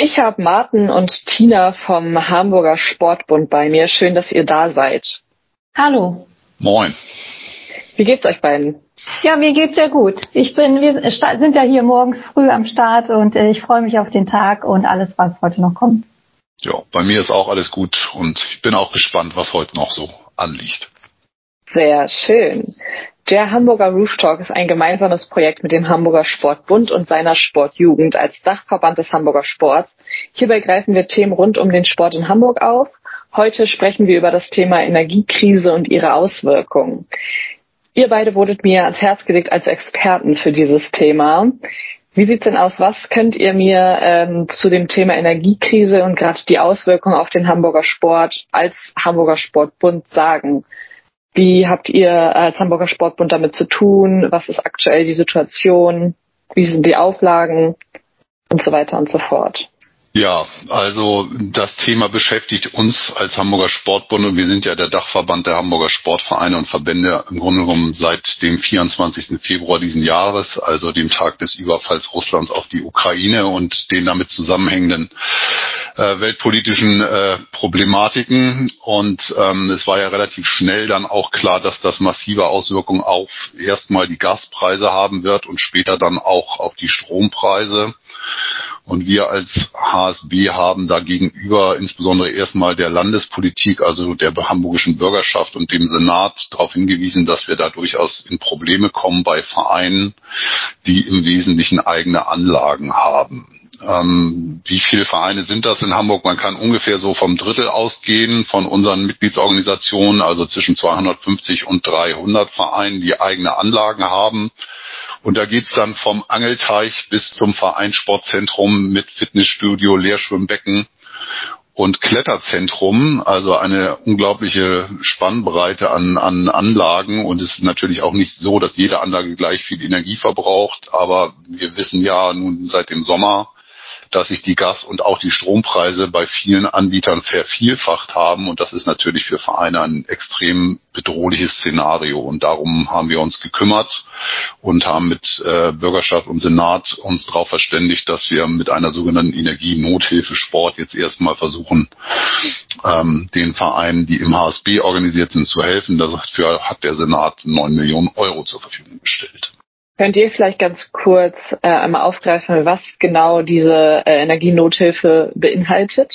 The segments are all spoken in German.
Ich habe Martin und Tina vom Hamburger Sportbund bei mir. Schön, dass ihr da seid. Hallo. Moin. Wie geht's euch beiden? Ja, mir geht's sehr gut. Ich bin, wir sind ja hier morgens früh am Start und äh, ich freue mich auf den Tag und alles, was heute noch kommt. Ja, bei mir ist auch alles gut und ich bin auch gespannt, was heute noch so anliegt. Sehr schön. Der Hamburger Roof Talk ist ein gemeinsames Projekt mit dem Hamburger Sportbund und seiner Sportjugend als Dachverband des Hamburger Sports. Hierbei greifen wir Themen rund um den Sport in Hamburg auf. Heute sprechen wir über das Thema Energiekrise und ihre Auswirkungen. Ihr beide wurdet mir ans Herz gelegt als Experten für dieses Thema. Wie sieht's denn aus? Was könnt ihr mir ähm, zu dem Thema Energiekrise und gerade die Auswirkungen auf den Hamburger Sport als Hamburger Sportbund sagen? Wie habt ihr als Hamburger Sportbund damit zu tun? Was ist aktuell die Situation? Wie sind die Auflagen? Und so weiter und so fort. Ja, also das Thema beschäftigt uns als Hamburger Sportbund und wir sind ja der Dachverband der Hamburger Sportvereine und Verbände im Grunde genommen seit dem 24. Februar diesen Jahres, also dem Tag des Überfalls Russlands auf die Ukraine und den damit zusammenhängenden äh, weltpolitischen äh, Problematiken. Und ähm, es war ja relativ schnell dann auch klar, dass das massive Auswirkungen auf erstmal die Gaspreise haben wird und später dann auch auf die Strompreise. Und wir als HSB haben dagegenüber insbesondere erstmal der Landespolitik, also der hamburgischen Bürgerschaft und dem Senat darauf hingewiesen, dass wir da durchaus in Probleme kommen bei Vereinen, die im Wesentlichen eigene Anlagen haben. Ähm, wie viele Vereine sind das in Hamburg? Man kann ungefähr so vom Drittel ausgehen von unseren Mitgliedsorganisationen, also zwischen 250 und 300 Vereinen, die eigene Anlagen haben. Und da geht's dann vom Angelteich bis zum Vereinssportzentrum mit Fitnessstudio, Leerschwimmbecken und Kletterzentrum, also eine unglaubliche Spannbreite an, an Anlagen. Und es ist natürlich auch nicht so, dass jede Anlage gleich viel Energie verbraucht. Aber wir wissen ja nun seit dem Sommer, dass sich die Gas- und auch die Strompreise bei vielen Anbietern vervielfacht haben. Und das ist natürlich für Vereine ein extrem bedrohliches Szenario. Und darum haben wir uns gekümmert und haben mit äh, Bürgerschaft und Senat uns darauf verständigt, dass wir mit einer sogenannten Energienothilfe Sport jetzt erstmal versuchen, ähm, den Vereinen, die im HSB organisiert sind, zu helfen. Dafür hat der Senat neun Millionen Euro zur Verfügung gestellt. Könnt ihr vielleicht ganz kurz äh, einmal aufgreifen, was genau diese äh, Energienothilfe beinhaltet?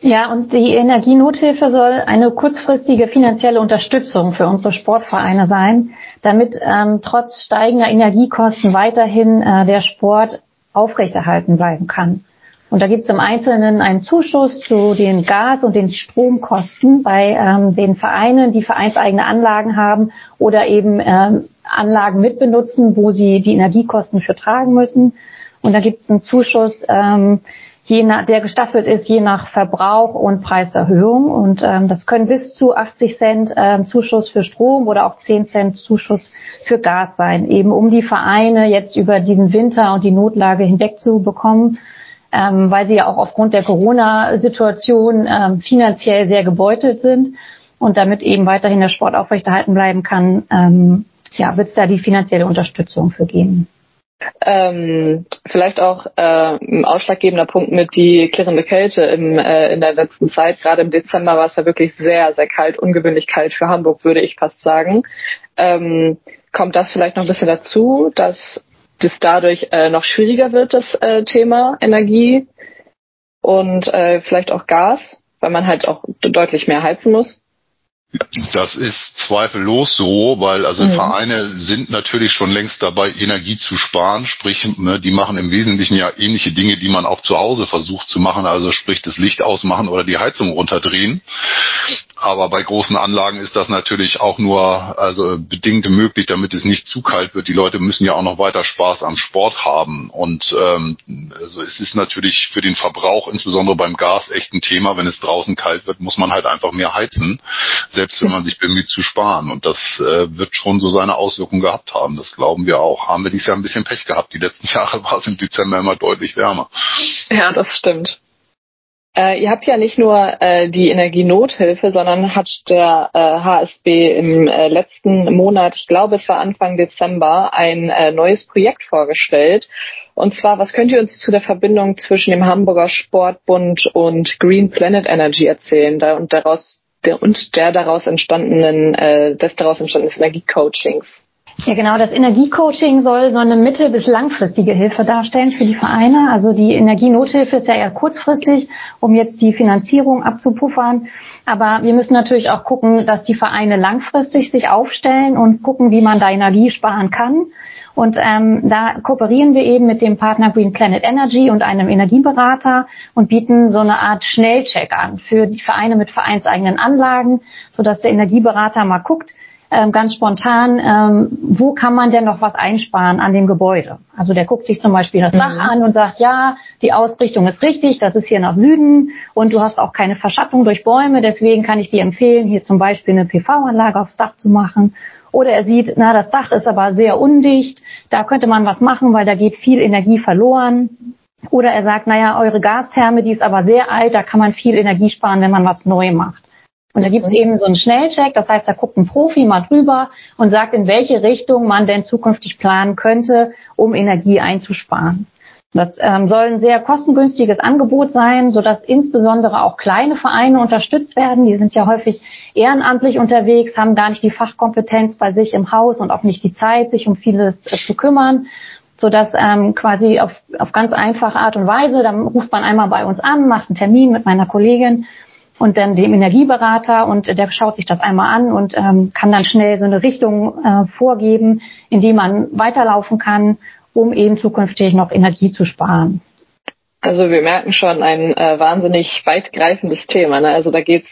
Ja, und die Energienothilfe soll eine kurzfristige finanzielle Unterstützung für unsere Sportvereine sein, damit ähm, trotz steigender Energiekosten weiterhin äh, der Sport aufrechterhalten bleiben kann. Und da gibt es im Einzelnen einen Zuschuss zu den Gas- und den Stromkosten bei ähm, den Vereinen, die vereinseigene Anlagen haben oder eben ähm, Anlagen mitbenutzen, wo sie die Energiekosten für tragen müssen. Und da gibt es einen Zuschuss, ähm, je nach, der gestaffelt ist je nach Verbrauch und Preiserhöhung. Und ähm, das können bis zu 80 Cent ähm, Zuschuss für Strom oder auch 10 Cent Zuschuss für Gas sein, eben um die Vereine jetzt über diesen Winter und die Notlage hinweg zu bekommen ähm, weil sie ja auch aufgrund der Corona-Situation ähm, finanziell sehr gebeutelt sind. Und damit eben weiterhin der Sport aufrechterhalten bleiben kann, ähm, ja, wird es da die finanzielle Unterstützung für geben. Ähm, vielleicht auch äh, ein ausschlaggebender Punkt mit die klirrende Kälte im, äh, in der letzten Zeit. Gerade im Dezember war es ja wirklich sehr, sehr kalt, ungewöhnlich kalt für Hamburg, würde ich fast sagen. Ähm, kommt das vielleicht noch ein bisschen dazu, dass das dadurch äh, noch schwieriger wird, das äh, Thema Energie und äh, vielleicht auch Gas, weil man halt auch deutlich mehr heizen muss. Das ist zweifellos so, weil also mhm. Vereine sind natürlich schon längst dabei, Energie zu sparen. Sprich, ne, die machen im Wesentlichen ja ähnliche Dinge, die man auch zu Hause versucht zu machen. Also sprich, das Licht ausmachen oder die Heizung runterdrehen. Aber bei großen Anlagen ist das natürlich auch nur also bedingt möglich, damit es nicht zu kalt wird. Die Leute müssen ja auch noch weiter Spaß am Sport haben. Und ähm, also es ist natürlich für den Verbrauch, insbesondere beim Gas, echt ein Thema. Wenn es draußen kalt wird, muss man halt einfach mehr heizen selbst wenn man sich bemüht zu sparen. Und das äh, wird schon so seine Auswirkungen gehabt haben. Das glauben wir auch. Haben wir dieses Jahr ein bisschen Pech gehabt. Die letzten Jahre war es im Dezember immer deutlich wärmer. Ja, das stimmt. Äh, ihr habt ja nicht nur äh, die Energienothilfe, sondern hat der äh, HSB im äh, letzten Monat, ich glaube es war Anfang Dezember, ein äh, neues Projekt vorgestellt. Und zwar, was könnt ihr uns zu der Verbindung zwischen dem Hamburger Sportbund und Green Planet Energy erzählen da, und daraus der und der daraus entstandenen äh, des daraus entstandenen Energiecoachings? Ja, genau. Das Energiecoaching soll so eine mittel- bis langfristige Hilfe darstellen für die Vereine. Also die Energienothilfe ist ja eher kurzfristig, um jetzt die Finanzierung abzupuffern. Aber wir müssen natürlich auch gucken, dass die Vereine langfristig sich aufstellen und gucken, wie man da Energie sparen kann. Und ähm, da kooperieren wir eben mit dem Partner Green Planet Energy und einem Energieberater und bieten so eine Art Schnellcheck an für die Vereine mit vereinseigenen Anlagen, sodass der Energieberater mal guckt, ähm, ganz spontan, ähm, wo kann man denn noch was einsparen an dem Gebäude? Also der guckt sich zum Beispiel das Dach mhm. an und sagt, ja, die Ausrichtung ist richtig, das ist hier nach Süden und du hast auch keine Verschattung durch Bäume, deswegen kann ich dir empfehlen, hier zum Beispiel eine PV-Anlage aufs Dach zu machen. Oder er sieht, na, das Dach ist aber sehr undicht, da könnte man was machen, weil da geht viel Energie verloren. Oder er sagt, naja, eure Gastherme, die ist aber sehr alt, da kann man viel Energie sparen, wenn man was neu macht. Und da gibt es eben so einen Schnellcheck, das heißt, da guckt ein Profi mal drüber und sagt, in welche Richtung man denn zukünftig planen könnte, um Energie einzusparen. Das ähm, soll ein sehr kostengünstiges Angebot sein, sodass insbesondere auch kleine Vereine unterstützt werden. Die sind ja häufig ehrenamtlich unterwegs, haben gar nicht die Fachkompetenz bei sich im Haus und auch nicht die Zeit, sich um vieles äh, zu kümmern sodass ähm, quasi auf, auf ganz einfache Art und Weise, dann ruft man einmal bei uns an, macht einen Termin mit meiner Kollegin und dann dem Energieberater und der schaut sich das einmal an und ähm, kann dann schnell so eine Richtung äh, vorgeben, in die man weiterlaufen kann, um eben zukünftig noch Energie zu sparen. Also wir merken schon ein äh, wahnsinnig weitgreifendes Thema. Ne? Also da geht's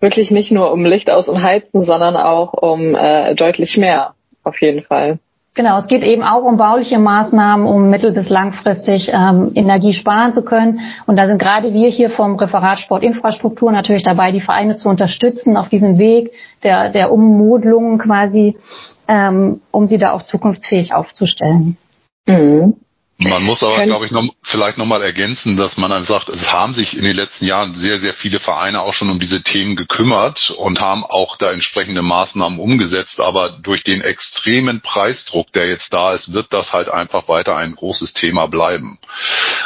wirklich nicht nur um Licht aus und Heizen, sondern auch um äh, deutlich mehr auf jeden Fall. Genau, es geht eben auch um bauliche Maßnahmen, um mittel- bis langfristig ähm, Energie sparen zu können. Und da sind gerade wir hier vom Referat Sportinfrastruktur natürlich dabei, die Vereine zu unterstützen auf diesem Weg der, der Ummodelung quasi, ähm, um sie da auch zukunftsfähig aufzustellen. Mhm. Man muss aber, glaube ich, noch, vielleicht nochmal ergänzen, dass man dann sagt, es haben sich in den letzten Jahren sehr, sehr viele Vereine auch schon um diese Themen gekümmert und haben auch da entsprechende Maßnahmen umgesetzt. Aber durch den extremen Preisdruck, der jetzt da ist, wird das halt einfach weiter ein großes Thema bleiben.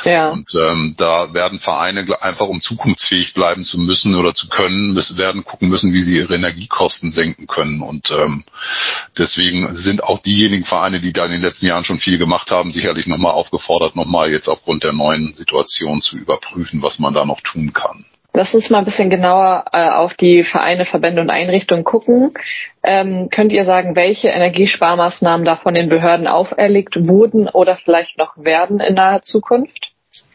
Ja. Und ähm, da werden Vereine einfach, um zukunftsfähig bleiben zu müssen oder zu können, müssen, werden gucken müssen, wie sie ihre Energiekosten senken können. Und ähm, deswegen sind auch diejenigen Vereine, die da in den letzten Jahren schon viel gemacht haben, sicherlich nochmal aufgefordert, nochmal jetzt aufgrund der neuen Situation zu überprüfen, was man da noch tun kann. Lass uns mal ein bisschen genauer äh, auf die Vereine, Verbände und Einrichtungen gucken. Ähm, könnt ihr sagen, welche Energiesparmaßnahmen da von den Behörden auferlegt wurden oder vielleicht noch werden in naher Zukunft?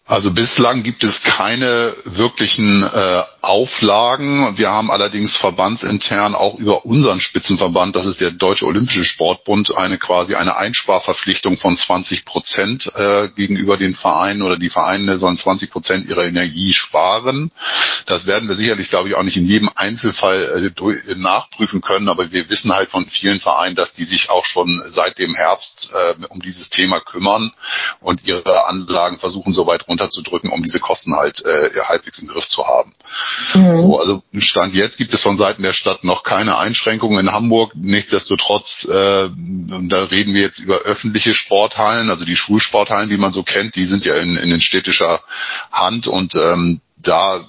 Also bislang gibt es keine wirklichen äh, Auflagen. Wir haben allerdings verbandsintern auch über unseren Spitzenverband, das ist der Deutsche Olympische Sportbund, eine quasi eine Einsparverpflichtung von 20 Prozent äh, gegenüber den Vereinen oder die Vereine sollen 20 Prozent ihrer Energie sparen. Das werden wir sicherlich, glaube ich, auch nicht in jedem Einzelfall äh, nachprüfen können, aber wir wissen halt von vielen Vereinen, dass die sich auch schon seit dem Herbst äh, um dieses Thema kümmern und ihre Anlagen versuchen, so weit runterzudrücken, um diese Kosten halt äh, halbwegs im Griff zu haben. Mhm. So, also Stand jetzt gibt es von Seiten der Stadt noch keine Einschränkungen in Hamburg. Nichtsdestotrotz, äh, da reden wir jetzt über öffentliche Sporthallen, also die Schulsporthallen, die man so kennt, die sind ja in, in den städtischer Hand und ähm, da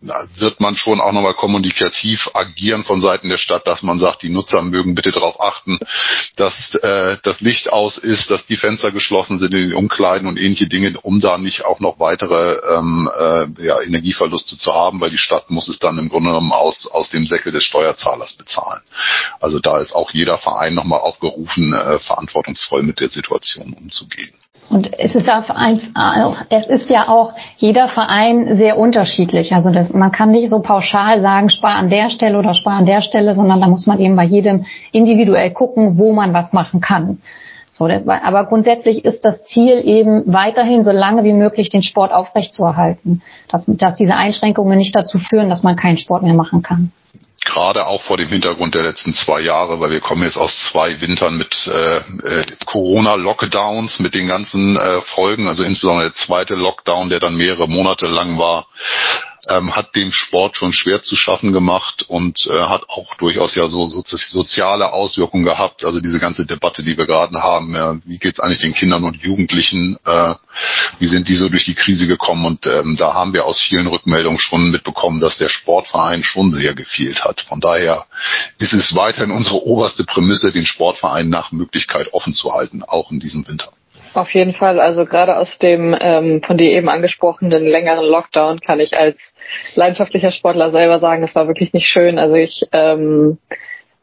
wird man schon auch nochmal kommunikativ agieren von Seiten der Stadt, dass man sagt, die Nutzer mögen bitte darauf achten, dass äh, das Licht aus ist, dass die Fenster geschlossen sind in den Umkleiden und ähnliche Dinge, um da nicht auch noch weitere ähm, äh, ja, Energieverluste zu haben, weil die Stadt muss es dann im Grunde genommen aus, aus dem Säckel des Steuerzahlers bezahlen. Also da ist auch jeder Verein nochmal aufgerufen, äh, verantwortungsvoll mit der Situation umzugehen. Und es ist, ein, es ist ja auch jeder Verein sehr unterschiedlich. Also das, man kann nicht so pauschal sagen, spar an der Stelle oder spar an der Stelle, sondern da muss man eben bei jedem individuell gucken, wo man was machen kann. So, das, aber grundsätzlich ist das Ziel eben weiterhin so lange wie möglich den Sport aufrechtzuerhalten, dass, dass diese Einschränkungen nicht dazu führen, dass man keinen Sport mehr machen kann gerade auch vor dem Hintergrund der letzten zwei Jahre, weil wir kommen jetzt aus zwei Wintern mit äh, äh, Corona-Lockdowns, mit den ganzen äh, Folgen, also insbesondere der zweite Lockdown, der dann mehrere Monate lang war, ähm, hat dem Sport schon schwer zu schaffen gemacht und äh, hat auch durchaus ja so, so soziale Auswirkungen gehabt. Also diese ganze Debatte, die wir gerade haben, ja, wie geht's eigentlich den Kindern und Jugendlichen, äh, wie sind die so durch die Krise gekommen? Und ähm, da haben wir aus vielen Rückmeldungen schon mitbekommen, dass der Sportverein schon sehr gefehlt hat. Von daher ist es weiterhin unsere oberste Prämisse, den Sportverein nach Möglichkeit offen zu halten, auch in diesem Winter. Auf jeden Fall. Also gerade aus dem ähm, von dir eben angesprochenen längeren Lockdown kann ich als leidenschaftlicher Sportler selber sagen, es war wirklich nicht schön. Also ich ähm,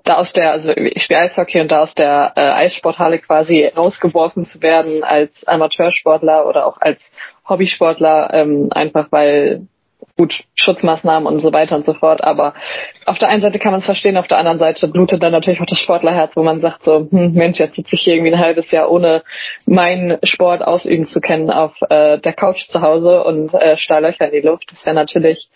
da aus der, also ich spiele Eishockey und da aus der äh, Eissporthalle quasi rausgeworfen zu werden als Amateursportler oder auch als Hobbysportler, ähm, einfach weil gut, Schutzmaßnahmen und so weiter und so fort. Aber auf der einen Seite kann man es verstehen, auf der anderen Seite blutet dann natürlich auch das Sportlerherz, wo man sagt so, hm, Mensch, jetzt sitze ich hier irgendwie ein halbes Jahr ohne meinen Sport ausüben zu können auf äh, der Couch zu Hause und äh, Stahlöcher in die Luft. Das wäre natürlich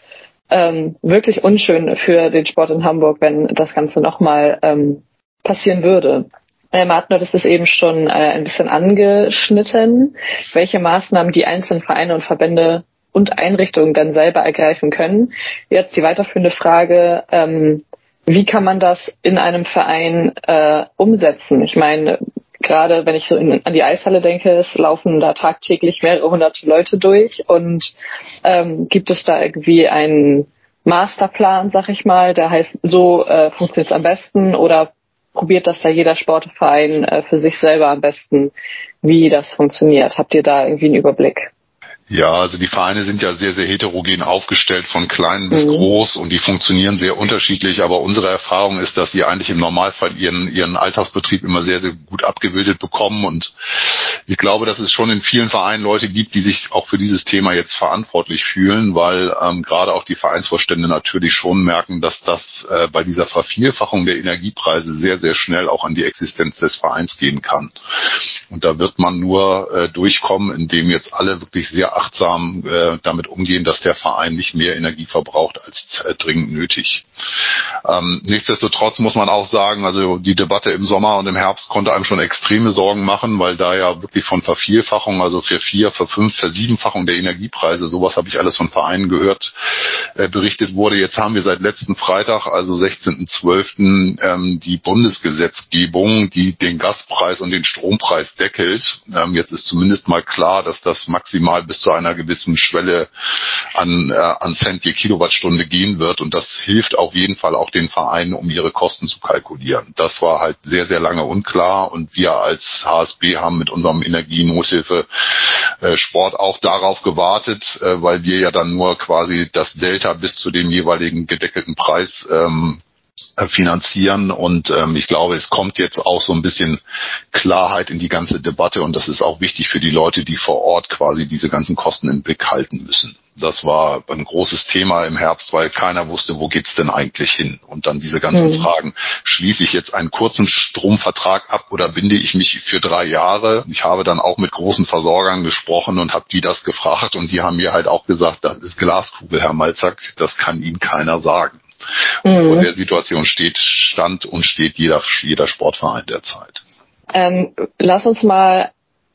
ähm, wirklich unschön für den Sport in Hamburg, wenn das Ganze nochmal ähm, passieren würde. Äh, Martin hat es eben schon äh, ein bisschen angeschnitten, welche Maßnahmen die einzelnen Vereine und Verbände und Einrichtungen dann selber ergreifen können. Jetzt die weiterführende Frage, ähm, wie kann man das in einem Verein äh, umsetzen? Ich meine, gerade wenn ich so in, an die Eishalle denke, es laufen da tagtäglich mehrere hunderte Leute durch und ähm, gibt es da irgendwie einen Masterplan, sag ich mal, der heißt, so äh, funktioniert es am besten oder probiert das da jeder Sportverein äh, für sich selber am besten, wie das funktioniert? Habt ihr da irgendwie einen Überblick? Ja, also die Vereine sind ja sehr, sehr heterogen aufgestellt, von klein bis mhm. groß und die funktionieren sehr unterschiedlich. Aber unsere Erfahrung ist, dass sie eigentlich im Normalfall ihren, ihren Alltagsbetrieb immer sehr, sehr gut abgebildet bekommen. Und ich glaube, dass es schon in vielen Vereinen Leute gibt, die sich auch für dieses Thema jetzt verantwortlich fühlen, weil ähm, gerade auch die Vereinsvorstände natürlich schon merken, dass das äh, bei dieser Vervielfachung der Energiepreise sehr, sehr schnell auch an die Existenz des Vereins gehen kann. Und da wird man nur äh, durchkommen, indem jetzt alle wirklich sehr achtsam äh, damit umgehen, dass der Verein nicht mehr Energie verbraucht als äh, dringend nötig. Ähm, nichtsdestotrotz muss man auch sagen, also die Debatte im Sommer und im Herbst konnte einem schon extreme Sorgen machen, weil da ja wirklich von Vervielfachung, also für vier, für fünf, für siebenfachung der Energiepreise, sowas habe ich alles von Vereinen gehört, äh, berichtet wurde. Jetzt haben wir seit letzten Freitag, also 16.12., ähm, die Bundesgesetzgebung, die den Gaspreis und den Strompreis deckelt. Ähm, jetzt ist zumindest mal klar, dass das maximal bis zu einer gewissen Schwelle an, äh, an Cent je Kilowattstunde gehen wird. Und das hilft auf jeden Fall auch den Vereinen, um ihre Kosten zu kalkulieren. Das war halt sehr, sehr lange unklar. Und wir als HSB haben mit unserem Energienothilfe äh, Sport auch darauf gewartet, äh, weil wir ja dann nur quasi das Delta bis zu dem jeweiligen gedeckelten Preis ähm, äh, finanzieren. Und ähm, ich glaube, es kommt jetzt auch so ein bisschen Klarheit in die ganze Debatte und das ist auch wichtig für die Leute, die vor Ort quasi diese ganzen Kosten im Blick halten müssen. Das war ein großes Thema im Herbst, weil keiner wusste, wo geht's denn eigentlich hin? Und dann diese ganzen mhm. Fragen. Schließe ich jetzt einen kurzen Stromvertrag ab oder binde ich mich für drei Jahre? Ich habe dann auch mit großen Versorgern gesprochen und habe die das gefragt und die haben mir halt auch gesagt, das ist Glaskugel, Herr Malzack, das kann Ihnen keiner sagen. Mhm. Vor der Situation steht, stand und steht jeder, jeder Sportverein derzeit. Ähm, lass uns mal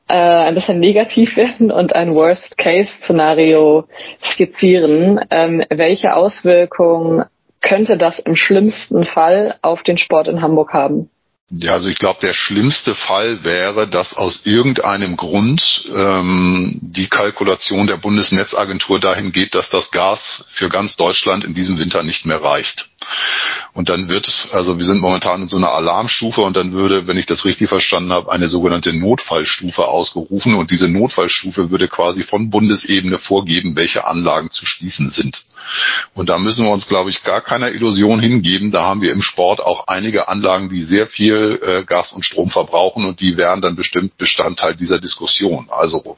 äh, ein bisschen negativ werden und ein Worst-Case-Szenario skizzieren. Ähm, welche Auswirkungen könnte das im schlimmsten Fall auf den Sport in Hamburg haben? Ja, also ich glaube, der schlimmste Fall wäre, dass aus irgendeinem Grund ähm, die Kalkulation der Bundesnetzagentur dahin geht, dass das Gas für ganz Deutschland in diesem Winter nicht mehr reicht. Und dann wird es, also wir sind momentan in so einer Alarmstufe und dann würde, wenn ich das richtig verstanden habe, eine sogenannte Notfallstufe ausgerufen und diese Notfallstufe würde quasi von Bundesebene vorgeben, welche Anlagen zu schließen sind. Und da müssen wir uns, glaube ich, gar keiner Illusion hingeben. Da haben wir im Sport auch einige Anlagen, die sehr viel äh, Gas und Strom verbrauchen und die wären dann bestimmt Bestandteil dieser Diskussion. Also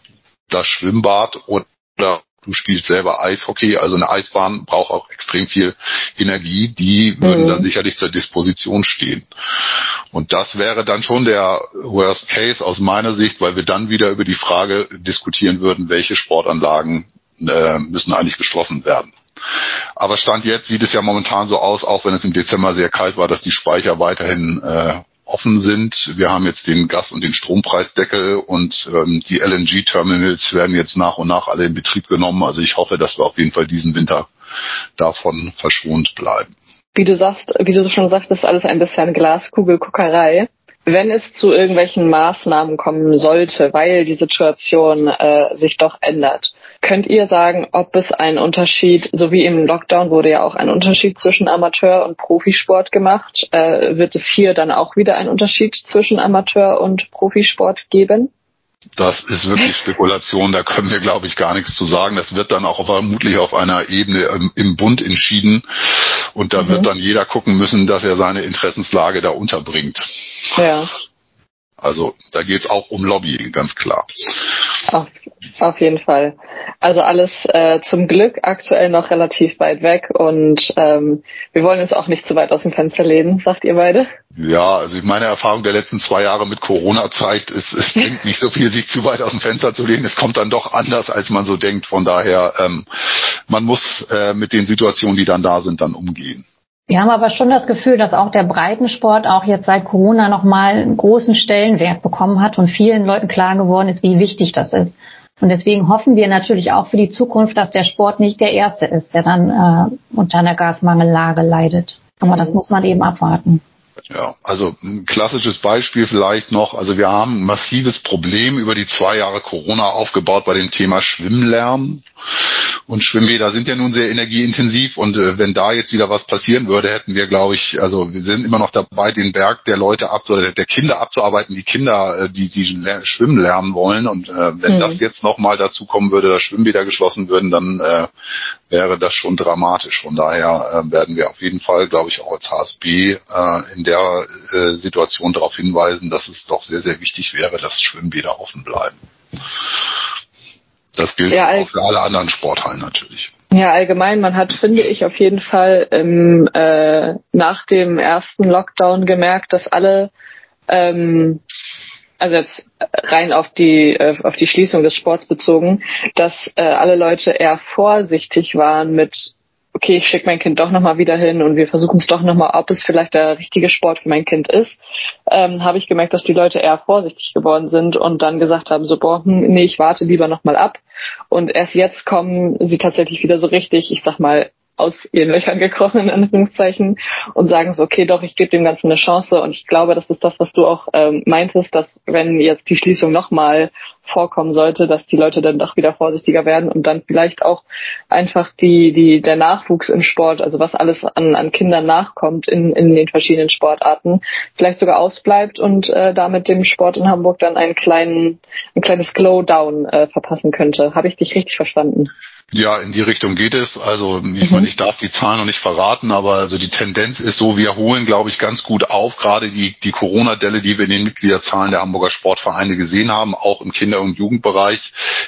das Schwimmbad oder du spielst selber Eishockey, also eine Eisbahn braucht auch extrem viel Energie, die würden mhm. dann sicherlich zur Disposition stehen. Und das wäre dann schon der Worst Case aus meiner Sicht, weil wir dann wieder über die Frage diskutieren würden, welche Sportanlagen äh, müssen eigentlich geschlossen werden. Aber Stand jetzt sieht es ja momentan so aus, auch wenn es im Dezember sehr kalt war, dass die Speicher weiterhin äh, offen sind. Wir haben jetzt den Gas- und den Strompreisdeckel und ähm, die LNG-Terminals werden jetzt nach und nach alle in Betrieb genommen. Also ich hoffe, dass wir auf jeden Fall diesen Winter davon verschont bleiben. Wie du sagst, wie du schon sagtest, alles ein bisschen Glaskugelguckerei wenn es zu irgendwelchen Maßnahmen kommen sollte, weil die Situation äh, sich doch ändert, könnt ihr sagen, ob es einen Unterschied, so wie im Lockdown wurde ja auch ein Unterschied zwischen Amateur und Profisport gemacht, äh, wird es hier dann auch wieder einen Unterschied zwischen Amateur und Profisport geben? Das ist wirklich Spekulation, da können wir, glaube ich, gar nichts zu sagen. Das wird dann auch vermutlich auf einer Ebene im, im Bund entschieden. Und da mhm. wird dann jeder gucken müssen, dass er seine Interessenslage da unterbringt. Ja. Also da geht es auch um Lobbying, ganz klar. Auf, auf jeden Fall. Also alles äh, zum Glück aktuell noch relativ weit weg und ähm, wir wollen uns auch nicht zu weit aus dem Fenster lehnen, sagt ihr beide? Ja, also meine Erfahrung der letzten zwei Jahre mit Corona zeigt, es, es bringt nicht so viel, sich zu weit aus dem Fenster zu lehnen. Es kommt dann doch anders, als man so denkt. Von daher, ähm, man muss äh, mit den Situationen, die dann da sind, dann umgehen. Wir haben aber schon das Gefühl, dass auch der Breitensport auch jetzt seit Corona nochmal einen großen Stellenwert bekommen hat und vielen Leuten klar geworden ist, wie wichtig das ist. Und deswegen hoffen wir natürlich auch für die Zukunft, dass der Sport nicht der erste ist, der dann äh, unter einer Gasmangellage leidet. Aber das muss man eben abwarten. Ja, also ein klassisches Beispiel vielleicht noch. Also wir haben ein massives Problem über die zwei Jahre Corona aufgebaut bei dem Thema Schwimmlärm. Und Schwimmbäder sind ja nun sehr energieintensiv und äh, wenn da jetzt wieder was passieren würde, hätten wir, glaube ich, also wir sind immer noch dabei, den Berg der Leute abzu der Kinder abzuarbeiten, die Kinder, äh, die, die schwimmen lernen wollen. Und äh, wenn mhm. das jetzt nochmal dazu kommen würde, dass Schwimmbäder geschlossen würden, dann äh, wäre das schon dramatisch. Von daher äh, werden wir auf jeden Fall, glaube ich, auch als HSB äh, in der äh, Situation darauf hinweisen, dass es doch sehr, sehr wichtig wäre, dass Schwimmbäder offen bleiben. Das gilt ja, auch für alle anderen Sporthallen natürlich. Ja, allgemein, man hat, finde ich, auf jeden Fall im, äh, nach dem ersten Lockdown gemerkt, dass alle, ähm, also jetzt rein auf die, äh, auf die Schließung des Sports bezogen, dass äh, alle Leute eher vorsichtig waren mit okay, ich schicke mein Kind doch nochmal wieder hin und wir versuchen es doch nochmal, ob es vielleicht der richtige Sport für mein Kind ist, ähm, habe ich gemerkt, dass die Leute eher vorsichtig geworden sind und dann gesagt haben, so, boah, hm, nee, ich warte lieber nochmal ab. Und erst jetzt kommen sie tatsächlich wieder so richtig, ich sag mal, aus ihren Löchern gekrochen, in Anführungszeichen, und sagen so, okay, doch, ich gebe dem Ganzen eine Chance. Und ich glaube, das ist das, was du auch ähm, meintest, dass wenn jetzt die Schließung nochmal vorkommen sollte, dass die Leute dann doch wieder vorsichtiger werden und dann vielleicht auch einfach die, die, der Nachwuchs im Sport, also was alles an, an Kindern nachkommt in, in den verschiedenen Sportarten, vielleicht sogar ausbleibt und äh, damit dem Sport in Hamburg dann einen kleinen, ein kleines Glowdown äh, verpassen könnte. Habe ich dich richtig verstanden? Ja, in die Richtung geht es. Also ich mhm. meine, ich darf die Zahlen noch nicht verraten, aber also die Tendenz ist so, wir holen, glaube ich, ganz gut auf, gerade die, die Corona-Delle, die wir in den Mitgliederzahlen der Hamburger Sportvereine gesehen haben, auch im Kinder- und Jugendbereich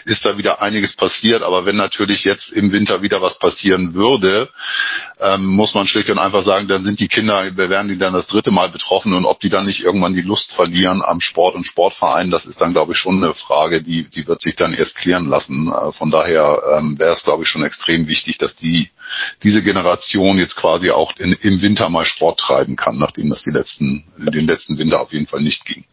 ist da wieder einiges passiert. Aber wenn natürlich jetzt im Winter wieder was passieren würde, ähm, muss man schlicht und einfach sagen, dann sind die Kinder, werden die dann das dritte Mal betroffen und ob die dann nicht irgendwann die Lust verlieren am Sport und Sportverein, das ist dann, glaube ich, schon eine Frage, die, die wird sich dann erst klären lassen. Äh, von daher ähm, es, glaube ich, schon extrem wichtig, dass die diese Generation jetzt quasi auch in, im Winter mal Sport treiben kann, nachdem das die letzten, den letzten Winter auf jeden Fall nicht ging.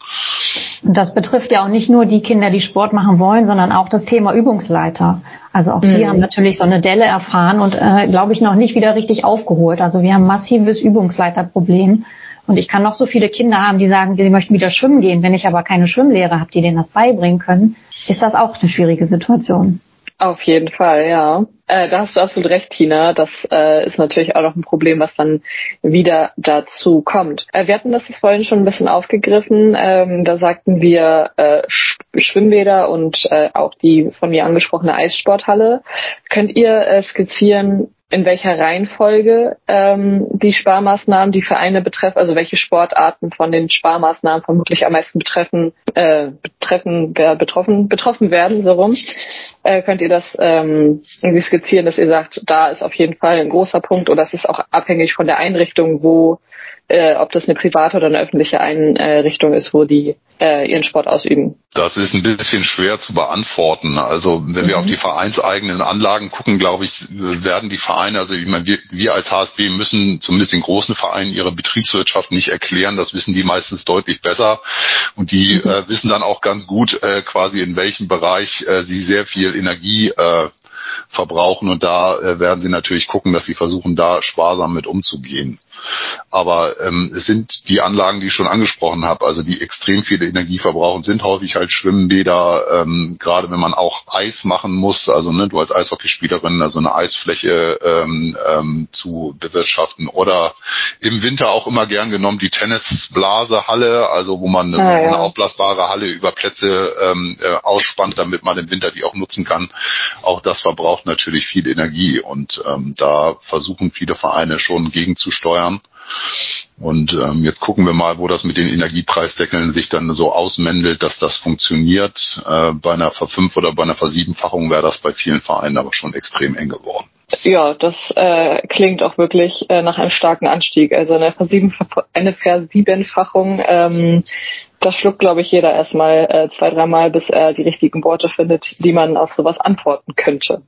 Das betrifft ja auch nicht nur die Kinder, die Sport machen wollen, sondern auch das Thema Übungsleiter. Also auch mhm. die haben natürlich so eine Delle erfahren und, äh, glaube ich, noch nicht wieder richtig aufgeholt. Also wir haben massives Übungsleiterproblem. Und ich kann noch so viele Kinder haben, die sagen, sie möchten wieder schwimmen gehen. Wenn ich aber keine Schwimmlehrer habe, die denen das beibringen können, ist das auch eine schwierige Situation. Auf jeden Fall, ja. Äh, da hast du absolut recht, Tina. Das äh, ist natürlich auch noch ein Problem, was dann wieder dazu kommt. Äh, wir hatten das vorhin schon ein bisschen aufgegriffen. Ähm, da sagten wir äh, Schwimmbäder und äh, auch die von mir angesprochene Eissporthalle. Könnt ihr äh, skizzieren, in welcher Reihenfolge ähm, die Sparmaßnahmen die Vereine betreffen, also welche Sportarten von den Sparmaßnahmen vermutlich am meisten betreffen, äh, betreffen, betroffen, betroffen werden, so rum. Äh, könnt ihr das ähm, irgendwie skizzieren, dass ihr sagt, da ist auf jeden Fall ein großer Punkt oder es ist auch abhängig von der Einrichtung, wo äh, ob das eine private oder eine öffentliche Einrichtung ist, wo die äh, ihren Sport ausüben? Das ist ein bisschen schwer zu beantworten. Also wenn mhm. wir auf die vereinseigenen Anlagen gucken, glaube ich, werden die Vereine, also ich meine, wir, wir als HSB müssen zumindest den großen Vereinen ihre Betriebswirtschaft nicht erklären. Das wissen die meistens deutlich besser. Und die mhm. äh, wissen dann auch ganz gut äh, quasi, in welchem Bereich äh, sie sehr viel Energie äh, verbrauchen. Und da äh, werden sie natürlich gucken, dass sie versuchen, da sparsam mit umzugehen. Aber ähm, es sind die Anlagen, die ich schon angesprochen habe, also die extrem viele Energie verbrauchen, sind häufig halt Schwimmbäder, ähm, gerade wenn man auch Eis machen muss, also ne, du als Eishockeyspielerin, also eine Eisfläche ähm, ähm, zu bewirtschaften oder im Winter auch immer gern genommen die Tennisblasehalle, also wo man ah, so, ja. eine aufblasbare Halle über Plätze ähm, äh, ausspannt, damit man im Winter die auch nutzen kann. Auch das verbraucht natürlich viel Energie und ähm, da versuchen viele Vereine schon gegenzusteuern und ähm, jetzt gucken wir mal, wo das mit den Energiepreisdeckeln sich dann so ausmändelt, dass das funktioniert. Äh, bei einer Verfünf- oder bei einer Versiebenfachung wäre das bei vielen Vereinen aber schon extrem eng geworden. Ja, das äh, klingt auch wirklich äh, nach einem starken Anstieg. Also eine, Versiebenf eine Versiebenfachung, ähm, das schluckt, glaube ich, jeder erstmal äh, zwei, dreimal, bis er die richtigen Worte findet, die man auf sowas antworten könnte.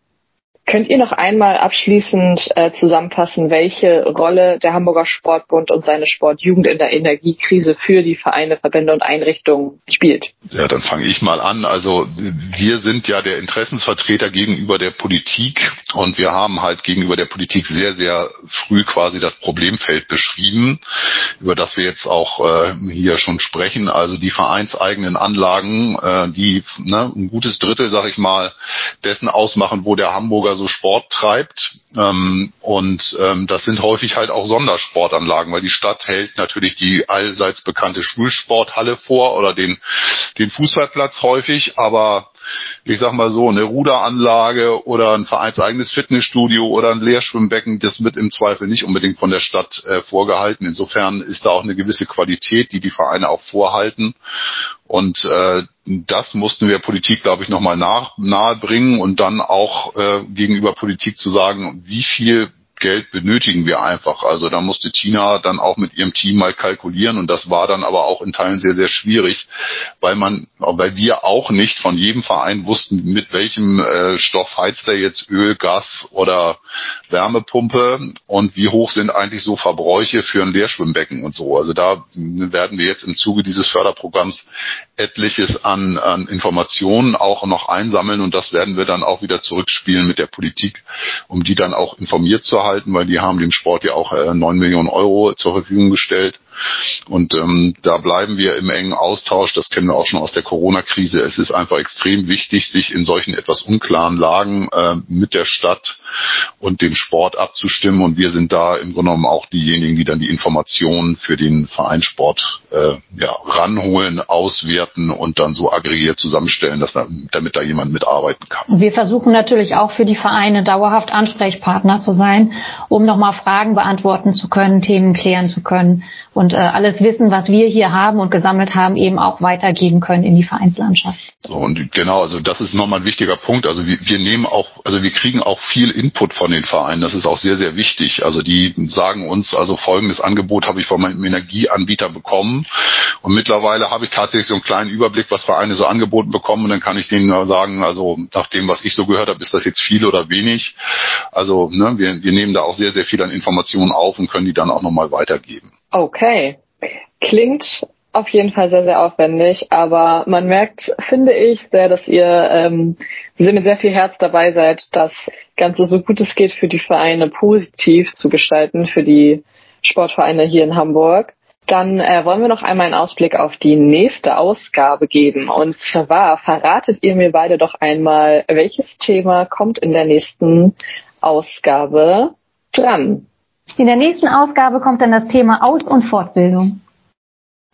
Könnt ihr noch einmal abschließend äh, zusammenfassen, welche Rolle der Hamburger Sportbund und seine Sportjugend in der Energiekrise für die Vereine, Verbände und Einrichtungen spielt? Ja, dann fange ich mal an. Also wir sind ja der Interessensvertreter gegenüber der Politik und wir haben halt gegenüber der Politik sehr, sehr früh quasi das Problemfeld beschrieben, über das wir jetzt auch äh, hier schon sprechen. Also die vereinseigenen Anlagen, äh, die ne, ein gutes Drittel, sag ich mal, dessen ausmachen, wo der Hamburger so Sport treibt. Ähm, und ähm, das sind häufig halt auch Sondersportanlagen, weil die Stadt hält natürlich die allseits bekannte Schulsporthalle vor oder den, den Fußballplatz häufig, aber ich sag mal so, eine Ruderanlage oder ein vereinseigenes Fitnessstudio oder ein Leerschwimmbecken, das wird im Zweifel nicht unbedingt von der Stadt äh, vorgehalten. Insofern ist da auch eine gewisse Qualität, die die Vereine auch vorhalten. Und äh, das mussten wir Politik, glaube ich, nochmal nach, nahe bringen und dann auch äh, gegenüber Politik zu sagen, wie viel Geld benötigen wir einfach. Also da musste Tina dann auch mit ihrem Team mal kalkulieren und das war dann aber auch in Teilen sehr, sehr schwierig, weil man, weil wir auch nicht von jedem Verein wussten, mit welchem äh, Stoff heizt er jetzt Öl, Gas oder Wärmepumpe und wie hoch sind eigentlich so Verbräuche für ein Leerschwimmbecken und so. Also da werden wir jetzt im Zuge dieses Förderprogramms etliches an, an Informationen auch noch einsammeln und das werden wir dann auch wieder zurückspielen mit der Politik, um die dann auch informiert zu halten, weil die haben dem Sport ja auch äh, 9 Millionen Euro zur Verfügung gestellt. Und ähm, da bleiben wir im engen Austausch. Das kennen wir auch schon aus der Corona-Krise. Es ist einfach extrem wichtig, sich in solchen etwas unklaren Lagen äh, mit der Stadt und dem Sport abzustimmen. Und wir sind da im Grunde genommen auch diejenigen, die dann die Informationen für den Vereinssport äh, ja, ranholen, auswerten und dann so aggregiert zusammenstellen, dass da, damit da jemand mitarbeiten kann. Wir versuchen natürlich auch für die Vereine dauerhaft Ansprechpartner zu sein, um nochmal Fragen beantworten zu können, Themen klären zu können und äh, alles Wissen, was wir hier haben und gesammelt haben, eben auch weitergeben können in die Vereinslandschaft. Und genau, also das ist nochmal ein wichtiger Punkt. Also wir, wir nehmen auch, also wir kriegen auch viel Input von den Vereinen. Das ist auch sehr, sehr wichtig. Also die sagen uns, also folgendes Angebot habe ich von meinem Energieanbieter bekommen. Und mittlerweile habe ich tatsächlich so einen kleinen Überblick, was Vereine so angeboten bekommen. Und dann kann ich denen sagen, also nach dem, was ich so gehört habe, ist das jetzt viel oder wenig. Also ne, wir, wir nehmen da auch sehr, sehr viel an Informationen auf und können die dann auch nochmal weitergeben. Okay. Klingt auf jeden Fall sehr, sehr aufwendig, aber man merkt, finde ich, sehr, dass ihr ähm, sehr mit sehr viel Herz dabei seid, das Ganze so gut es geht für die Vereine positiv zu gestalten, für die Sportvereine hier in Hamburg. Dann äh, wollen wir noch einmal einen Ausblick auf die nächste Ausgabe geben. Und zwar verratet ihr mir beide doch einmal, welches Thema kommt in der nächsten Ausgabe dran. In der nächsten Ausgabe kommt dann das Thema Aus- und Fortbildung.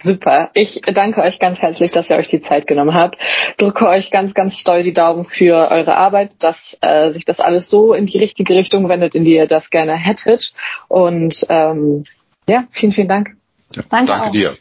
Super. Ich danke euch ganz herzlich, dass ihr euch die Zeit genommen habt. Drücke euch ganz, ganz doll die Daumen für eure Arbeit, dass äh, sich das alles so in die richtige Richtung wendet, in die ihr das gerne hättet. Und ähm, ja, vielen, vielen Dank. Ja, danke, danke dir.